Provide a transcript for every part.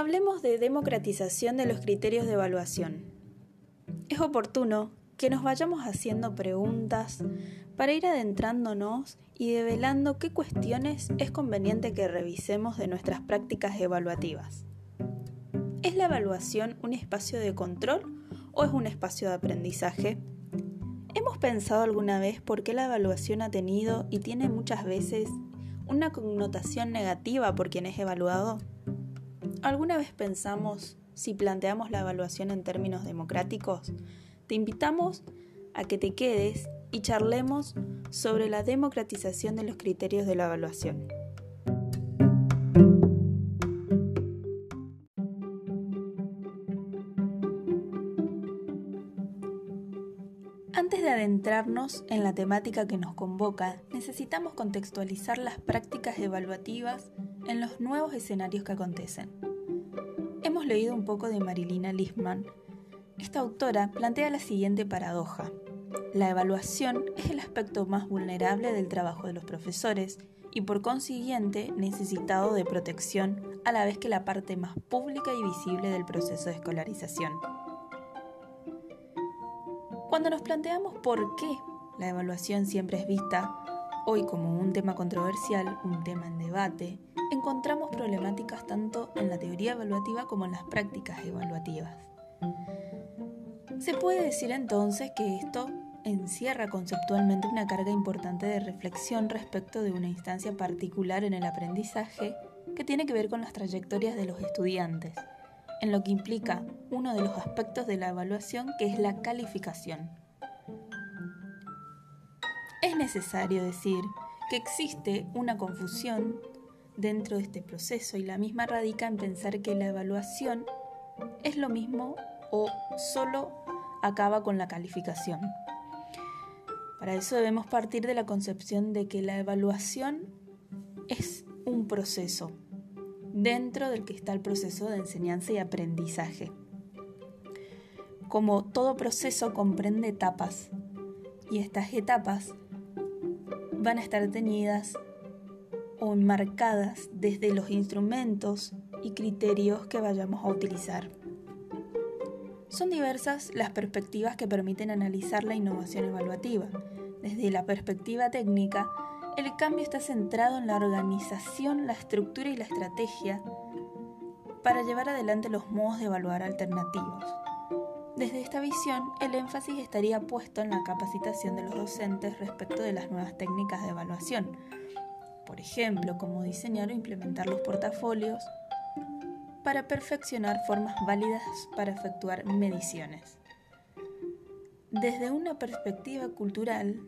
Hablemos de democratización de los criterios de evaluación. Es oportuno que nos vayamos haciendo preguntas para ir adentrándonos y develando qué cuestiones es conveniente que revisemos de nuestras prácticas evaluativas. ¿Es la evaluación un espacio de control o es un espacio de aprendizaje? ¿Hemos pensado alguna vez por qué la evaluación ha tenido y tiene muchas veces una connotación negativa por quien es evaluado? ¿Alguna vez pensamos si planteamos la evaluación en términos democráticos? Te invitamos a que te quedes y charlemos sobre la democratización de los criterios de la evaluación. Antes de adentrarnos en la temática que nos convoca, necesitamos contextualizar las prácticas evaluativas en los nuevos escenarios que acontecen leído un poco de Marilina Lisman, esta autora plantea la siguiente paradoja. La evaluación es el aspecto más vulnerable del trabajo de los profesores y por consiguiente necesitado de protección a la vez que la parte más pública y visible del proceso de escolarización. Cuando nos planteamos por qué la evaluación siempre es vista hoy como un tema controversial, un tema en debate, encontramos problemáticas tanto en la teoría evaluativa como en las prácticas evaluativas. Se puede decir entonces que esto encierra conceptualmente una carga importante de reflexión respecto de una instancia particular en el aprendizaje que tiene que ver con las trayectorias de los estudiantes, en lo que implica uno de los aspectos de la evaluación que es la calificación. Es necesario decir que existe una confusión dentro de este proceso y la misma radica en pensar que la evaluación es lo mismo o solo acaba con la calificación. Para eso debemos partir de la concepción de que la evaluación es un proceso, dentro del que está el proceso de enseñanza y aprendizaje. Como todo proceso comprende etapas, y estas etapas van a estar tenidas o enmarcadas desde los instrumentos y criterios que vayamos a utilizar. Son diversas las perspectivas que permiten analizar la innovación evaluativa. Desde la perspectiva técnica, el cambio está centrado en la organización, la estructura y la estrategia para llevar adelante los modos de evaluar alternativos. Desde esta visión, el énfasis estaría puesto en la capacitación de los docentes respecto de las nuevas técnicas de evaluación, por ejemplo, cómo diseñar o implementar los portafolios para perfeccionar formas válidas para efectuar mediciones. Desde una perspectiva cultural,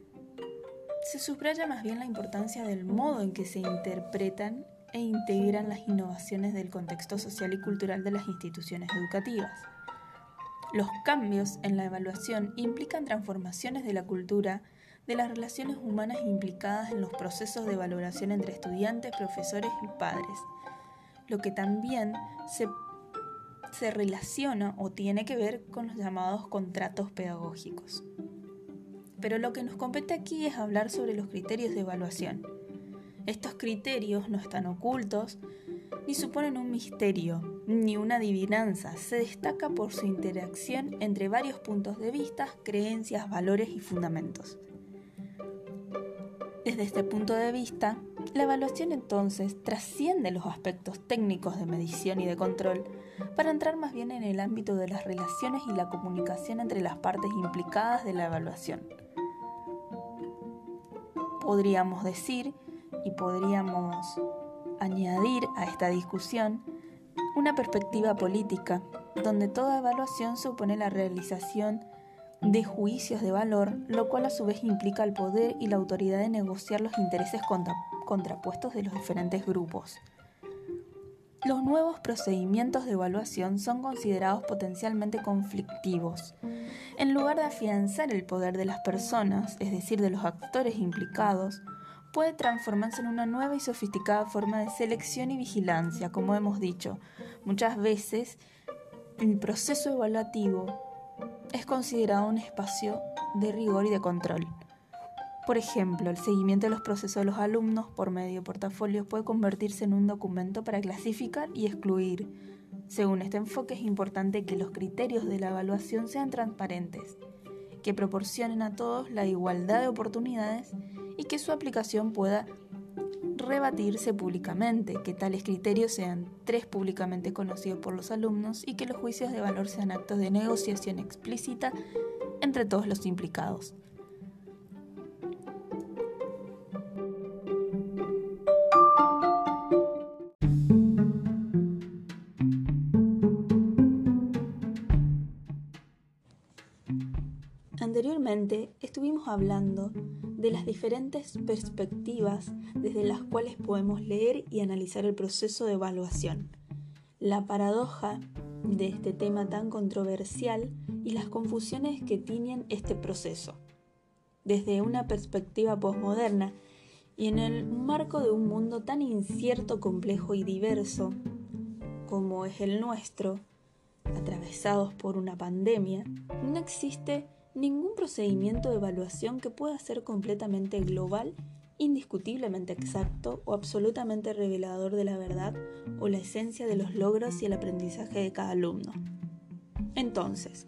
se subraya más bien la importancia del modo en que se interpretan e integran las innovaciones del contexto social y cultural de las instituciones educativas. Los cambios en la evaluación implican transformaciones de la cultura de las relaciones humanas implicadas en los procesos de valoración entre estudiantes, profesores y padres, lo que también se, se relaciona o tiene que ver con los llamados contratos pedagógicos. Pero lo que nos compete aquí es hablar sobre los criterios de evaluación. Estos criterios no están ocultos, ni suponen un misterio, ni una adivinanza. Se destaca por su interacción entre varios puntos de vista, creencias, valores y fundamentos. Desde este punto de vista, la evaluación entonces trasciende los aspectos técnicos de medición y de control para entrar más bien en el ámbito de las relaciones y la comunicación entre las partes implicadas de la evaluación. Podríamos decir y podríamos añadir a esta discusión una perspectiva política, donde toda evaluación supone la realización de juicios de valor, lo cual a su vez implica el poder y la autoridad de negociar los intereses contrapuestos de los diferentes grupos. Los nuevos procedimientos de evaluación son considerados potencialmente conflictivos. En lugar de afianzar el poder de las personas, es decir, de los actores implicados, puede transformarse en una nueva y sofisticada forma de selección y vigilancia, como hemos dicho. Muchas veces el proceso evaluativo es considerado un espacio de rigor y de control. Por ejemplo, el seguimiento de los procesos de los alumnos por medio de portafolios puede convertirse en un documento para clasificar y excluir, Según este enfoque es importante que los criterios de la evaluación sean transparentes, que proporcionen a todos la igualdad de oportunidades y que su aplicación pueda rebatirse públicamente, que tales criterios sean tres públicamente conocidos por los alumnos y que los juicios de valor sean actos de negociación explícita entre todos los implicados. Anteriormente estuvimos hablando de las diferentes perspectivas desde las cuales podemos leer y analizar el proceso de evaluación, la paradoja de este tema tan controversial y las confusiones que tienen este proceso. Desde una perspectiva posmoderna y en el marco de un mundo tan incierto, complejo y diverso como es el nuestro, atravesados por una pandemia, no existe ningún procedimiento de evaluación que pueda ser completamente global, indiscutiblemente exacto o absolutamente revelador de la verdad o la esencia de los logros y el aprendizaje de cada alumno. Entonces,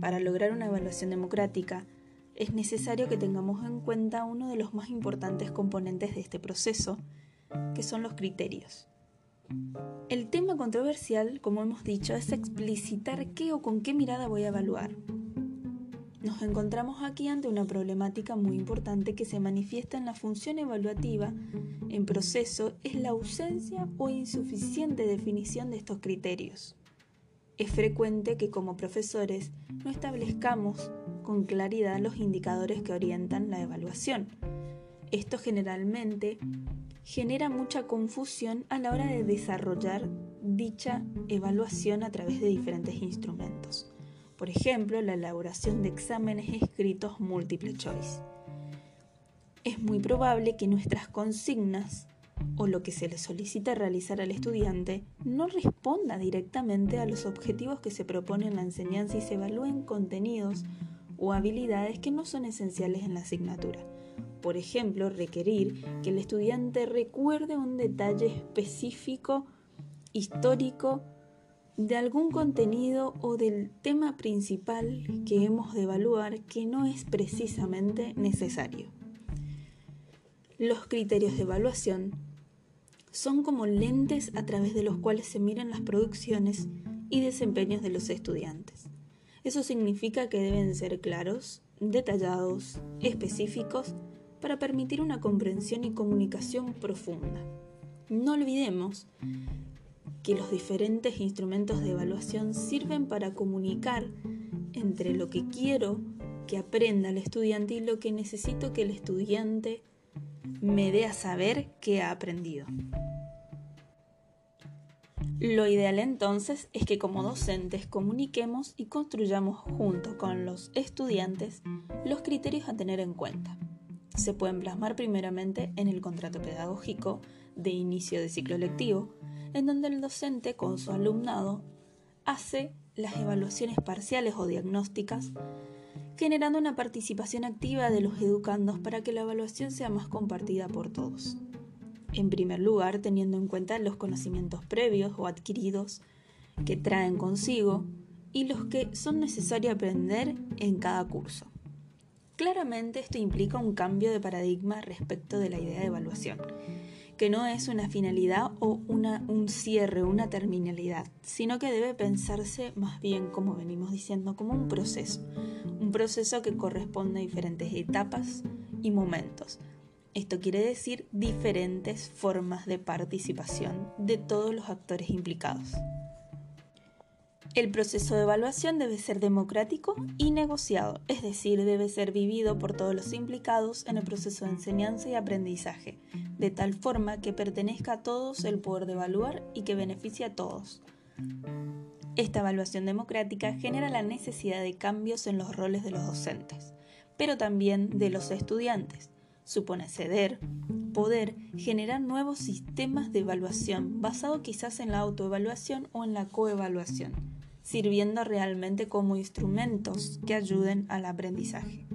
para lograr una evaluación democrática, es necesario que tengamos en cuenta uno de los más importantes componentes de este proceso, que son los criterios. El tema controversial, como hemos dicho, es explicitar qué o con qué mirada voy a evaluar. Nos encontramos aquí ante una problemática muy importante que se manifiesta en la función evaluativa en proceso es la ausencia o insuficiente definición de estos criterios. Es frecuente que como profesores no establezcamos con claridad los indicadores que orientan la evaluación. Esto generalmente genera mucha confusión a la hora de desarrollar dicha evaluación a través de diferentes instrumentos por ejemplo, la elaboración de exámenes escritos múltiple choice. Es muy probable que nuestras consignas o lo que se le solicita realizar al estudiante no responda directamente a los objetivos que se propone en la enseñanza y se evalúen contenidos o habilidades que no son esenciales en la asignatura. Por ejemplo, requerir que el estudiante recuerde un detalle específico, histórico, de algún contenido o del tema principal que hemos de evaluar que no es precisamente necesario. Los criterios de evaluación son como lentes a través de los cuales se miran las producciones y desempeños de los estudiantes. Eso significa que deben ser claros, detallados, específicos, para permitir una comprensión y comunicación profunda. No olvidemos que los diferentes instrumentos de evaluación sirven para comunicar entre lo que quiero que aprenda el estudiante y lo que necesito que el estudiante me dé a saber que ha aprendido. Lo ideal entonces es que como docentes comuniquemos y construyamos junto con los estudiantes los criterios a tener en cuenta. Se pueden plasmar primeramente en el contrato pedagógico de inicio de ciclo lectivo, en donde el docente con su alumnado hace las evaluaciones parciales o diagnósticas, generando una participación activa de los educandos para que la evaluación sea más compartida por todos. En primer lugar, teniendo en cuenta los conocimientos previos o adquiridos que traen consigo y los que son necesarios aprender en cada curso. Claramente esto implica un cambio de paradigma respecto de la idea de evaluación que no es una finalidad o una, un cierre, una terminalidad, sino que debe pensarse más bien, como venimos diciendo, como un proceso, un proceso que corresponde a diferentes etapas y momentos. Esto quiere decir diferentes formas de participación de todos los actores implicados. El proceso de evaluación debe ser democrático y negociado, es decir, debe ser vivido por todos los implicados en el proceso de enseñanza y aprendizaje, de tal forma que pertenezca a todos el poder de evaluar y que beneficie a todos. Esta evaluación democrática genera la necesidad de cambios en los roles de los docentes, pero también de los estudiantes. Supone ceder, poder generar nuevos sistemas de evaluación basado quizás en la autoevaluación o en la coevaluación sirviendo realmente como instrumentos que ayuden al aprendizaje.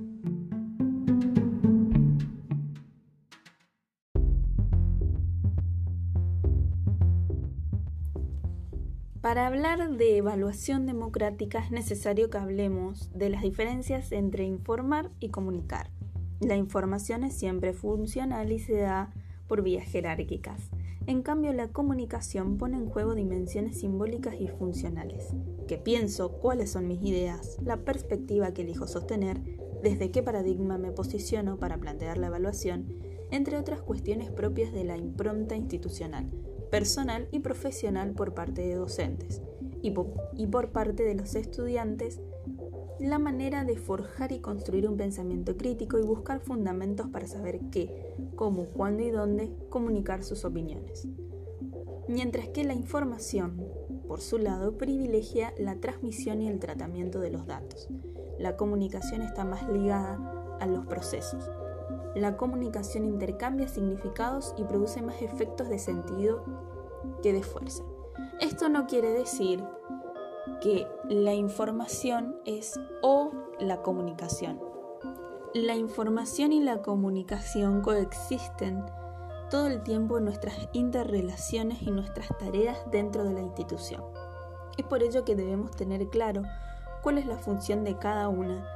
Para hablar de evaluación democrática es necesario que hablemos de las diferencias entre informar y comunicar. La información es siempre funcional y se da por vías jerárquicas. En cambio, la comunicación pone en juego dimensiones simbólicas y funcionales. ¿Qué pienso? ¿Cuáles son mis ideas? La perspectiva que elijo sostener, desde qué paradigma me posiciono para plantear la evaluación, entre otras cuestiones propias de la impronta institucional, personal y profesional por parte de docentes y por, parte de los estudiantes, la manera de forjar y construir un pensamiento crítico y buscar fundamentos para saber qué, cómo, cuándo y dónde comunicar sus opiniones. Mientras que la información, por su lado, privilegia la transmisión y el tratamiento de los datos. La comunicación está más ligada a los procesos, la comunicación intercambia significados y produce más efectos de sentido que de fuerza. Esto no quiere decir que la información es o la comunicación. La información y la comunicación coexisten todo el tiempo en nuestras interrelaciones y nuestras tareas dentro de la institución. Es por ello que debemos tener claro cuál es la función de cada una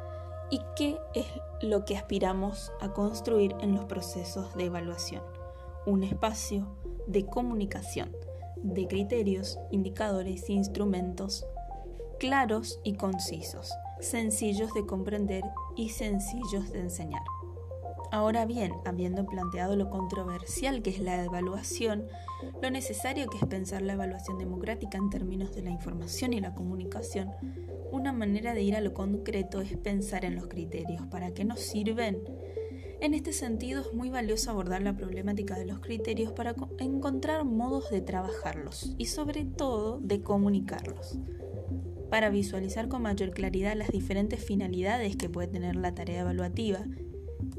y qué es lo que aspiramos a construir en los procesos de evaluación. Un espacio de comunicación, de criterios, indicadores e instrumentos claros y concisos, sencillos de comprender y sencillos de enseñar. Ahora bien, habiendo planteado lo controversial que es la evaluación, lo necesario que es pensar la evaluación democrática en términos de la información y la comunicación, una manera de ir a lo concreto es pensar en los criterios. ¿Para qué nos sirven? En este sentido es muy valioso abordar la problemática de los criterios para encontrar modos de trabajarlos y sobre todo de comunicarlos. Para visualizar con mayor claridad las diferentes finalidades que puede tener la tarea evaluativa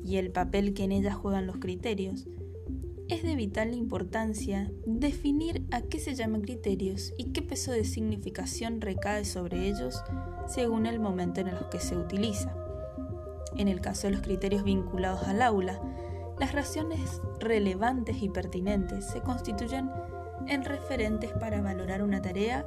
y el papel que en ella juegan los criterios, es de vital importancia definir a qué se llaman criterios y qué peso de significación recae sobre ellos según el momento en el que se utiliza. En el caso de los criterios vinculados al aula, las razones relevantes y pertinentes se constituyen en referentes para valorar una tarea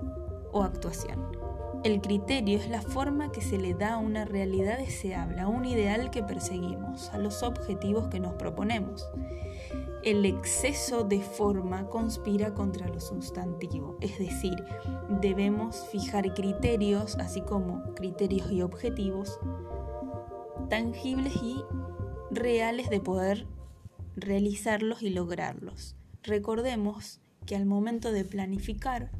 o actuación. El criterio es la forma que se le da a una realidad deseable, a un ideal que perseguimos, a los objetivos que nos proponemos el exceso de forma conspira contra lo sustantivo, es decir, debemos fijar criterios, así como criterios y objetivos tangibles y reales de poder realizarlos y lograrlos. Recordemos que al momento de planificar,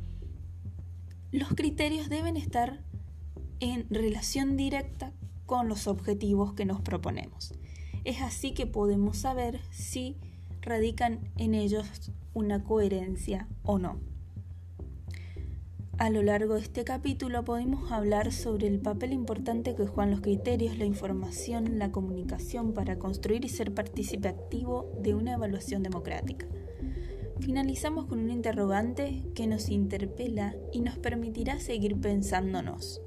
los criterios deben estar en relación directa con los objetivos que nos proponemos. Es así que podemos saber si radican en ellos una coherencia o no. A lo largo de este capítulo podemos hablar sobre el papel importante que juegan los criterios, la información, la comunicación para construir y ser partícipe activo de una evaluación democrática. Finalizamos con un interrogante que nos interpela y nos permitirá seguir pensándonos.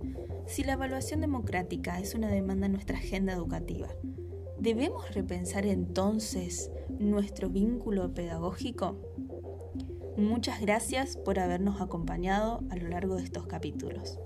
Si la evaluación democrática es una demanda en nuestra agenda educativa, ¿debemos repensar entonces nuestro vínculo pedagógico? Muchas gracias por habernos acompañado a lo largo de estos capítulos.